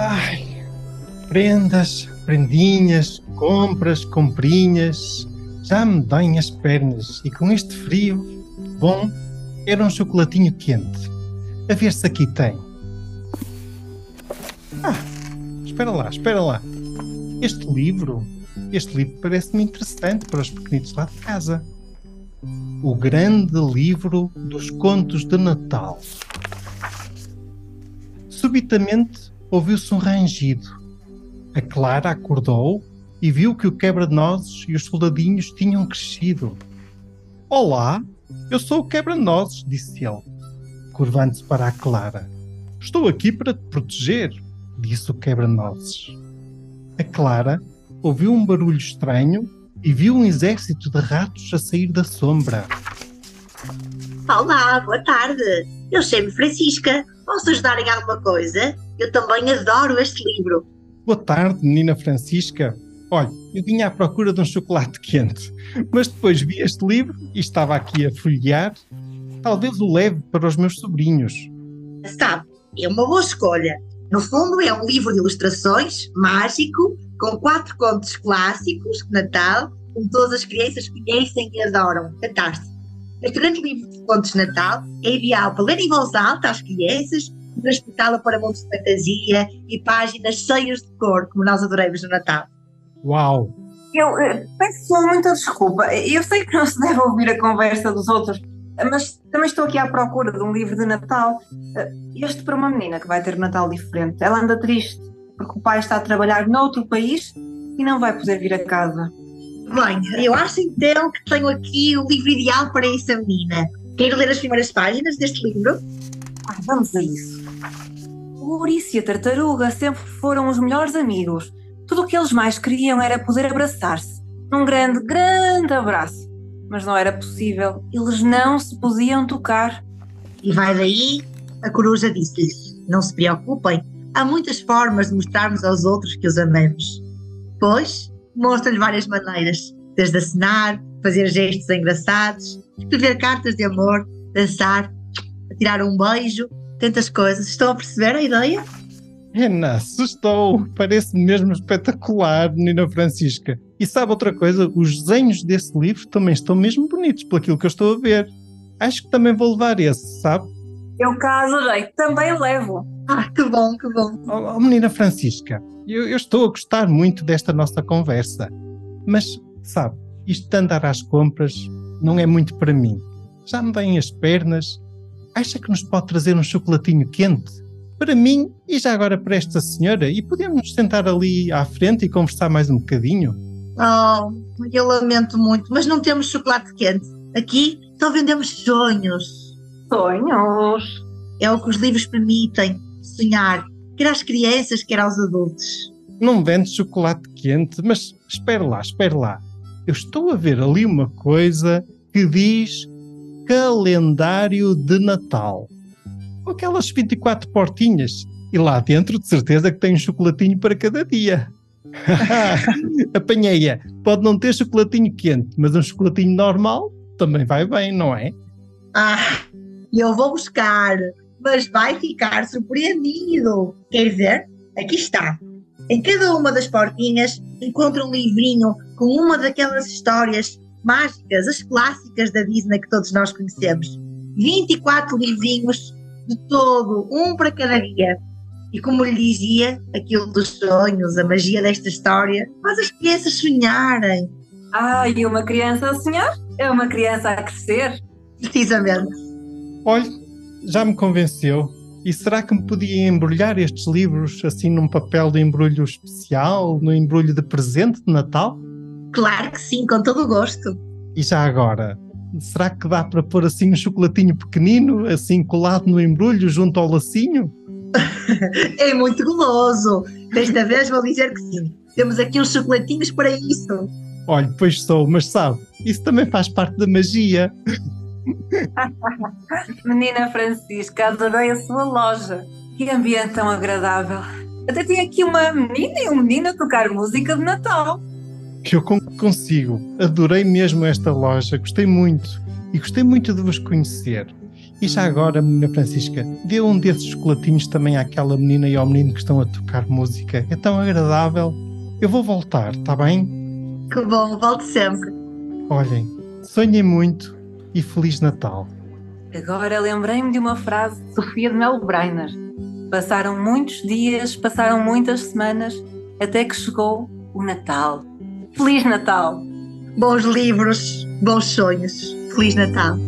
Ai, prendas, prendinhas, compras, comprinhas, já me doem as pernas e com este frio, bom, era um chocolatinho quente. A ver se aqui tem. Ah, espera lá, espera lá. Este livro, este livro parece-me interessante para os pequenitos lá de casa. O grande livro dos contos de Natal. Subitamente ouviu-se um rangido. A Clara acordou e viu que o quebra-nozes e os soldadinhos tinham crescido. Olá, eu sou o quebra-nozes, disse ele, curvando-se para a Clara. Estou aqui para te proteger, disse o quebra-nozes. A Clara ouviu um barulho estranho e viu um exército de ratos a sair da sombra. Olá, boa tarde. Eu chamo Francisca. Posso ajudar em alguma coisa? Eu também adoro este livro. Boa tarde, menina Francisca. Olha, eu vinha à procura de um chocolate quente, mas depois vi este livro e estava aqui a folhear. Talvez o leve para os meus sobrinhos. Sabe, é uma boa escolha. No fundo, é um livro de ilustrações, mágico, com quatro contos clássicos de Natal, como todas as crianças conhecem e adoram. Fantástico. Este grande livro de contos de Natal é ideal para ler em voz alta às crianças, transportá-la para mundos de fantasia e páginas cheias de cor, como nós adoramos no Natal. Uau! Eu eh, peço muita desculpa. Eu sei que não se deve ouvir a conversa dos outros, mas também estou aqui à procura de um livro de Natal. Eh, Este para uma menina que vai ter um Natal diferente. Ela anda triste porque o pai está a trabalhar noutro país e não vai poder vir a casa. Bem, eu acho então que tenho aqui o livro ideal para essa menina. Quero ler as primeiras páginas deste livro? Ah, vamos a isso. O ouriço e a tartaruga sempre foram os melhores amigos. Tudo o que eles mais queriam era poder abraçar-se. Num grande, grande abraço. Mas não era possível. Eles não se podiam tocar. E vai daí, a coruja disse-lhes: Não se preocupem, há muitas formas de mostrarmos aos outros que os amamos. Pois, mostra-lhe várias maneiras, desde acenar, fazer gestos engraçados, escrever cartas de amor, dançar, tirar um beijo, tantas coisas. Estão a perceber a ideia? Rena, assustou! Parece mesmo espetacular, menina Francisca. E sabe outra coisa? Os desenhos desse livro também estão mesmo bonitos, pelo que eu estou a ver. Acho que também vou levar esse, sabe? Eu caso, gente, também levo. Ah, que bom, que bom. Oh, oh, menina Francisca, eu, eu estou a gostar muito desta nossa conversa. Mas, sabe, isto de andar às compras não é muito para mim. Já me vêm as pernas. Acha que nos pode trazer um chocolatinho quente? Para mim e já agora para esta senhora? E podemos nos sentar ali à frente e conversar mais um bocadinho? Oh, eu lamento muito, mas não temos chocolate quente. Aqui só vendemos sonhos. Sonhos. É o que os livros permitem sonhar, quer às crianças, quer aos adultos. Não vende chocolate quente, mas espere lá, espere lá. Eu estou a ver ali uma coisa que diz calendário de Natal. Com aquelas 24 portinhas. E lá dentro, de certeza, que tem um chocolatinho para cada dia. Apanhei-a. Pode não ter chocolatinho quente, mas um chocolatinho normal também vai bem, não é? Ah, eu vou buscar, mas vai ficar surpreendido. Quer ver? Aqui está. Em cada uma das portinhas encontra um livrinho com uma daquelas histórias mágicas, as clássicas da Disney que todos nós conhecemos. 24 livrinhos de todo, um para cada dia. E como lhe dizia, aquilo dos sonhos, a magia desta história, faz as crianças sonharem. Ah, e uma criança a sonhar é uma criança a crescer. Precisamente. Olhe, já me convenceu. E será que me podia embrulhar estes livros assim num papel de embrulho especial, no embrulho de presente de Natal? Claro que sim, com todo o gosto. E já agora, será que dá para pôr assim um chocolatinho pequenino, assim colado no embrulho junto ao lacinho? é muito goloso. Desta vez vou dizer que sim. Temos aqui uns chocolatinhos para isso. Olha, pois sou, mas sabe, isso também faz parte da magia. Menina Francisca, adorei a sua loja. Que ambiente tão agradável. Até tem aqui uma menina e um menino a tocar música de Natal. Que eu consigo. Adorei mesmo esta loja, gostei muito. E gostei muito de vos conhecer. E já agora, menina Francisca, dê um desses chocolatinhos também àquela menina e ao menino que estão a tocar música. É tão agradável. Eu vou voltar, está bem? Que bom, volte sempre. Olhem, sonhem muito e Feliz Natal. Agora lembrei-me de uma frase de Sofia de Mel Breiner. Passaram muitos dias, passaram muitas semanas, até que chegou o Natal. Feliz Natal! Bons livros, bons sonhos. Feliz Natal!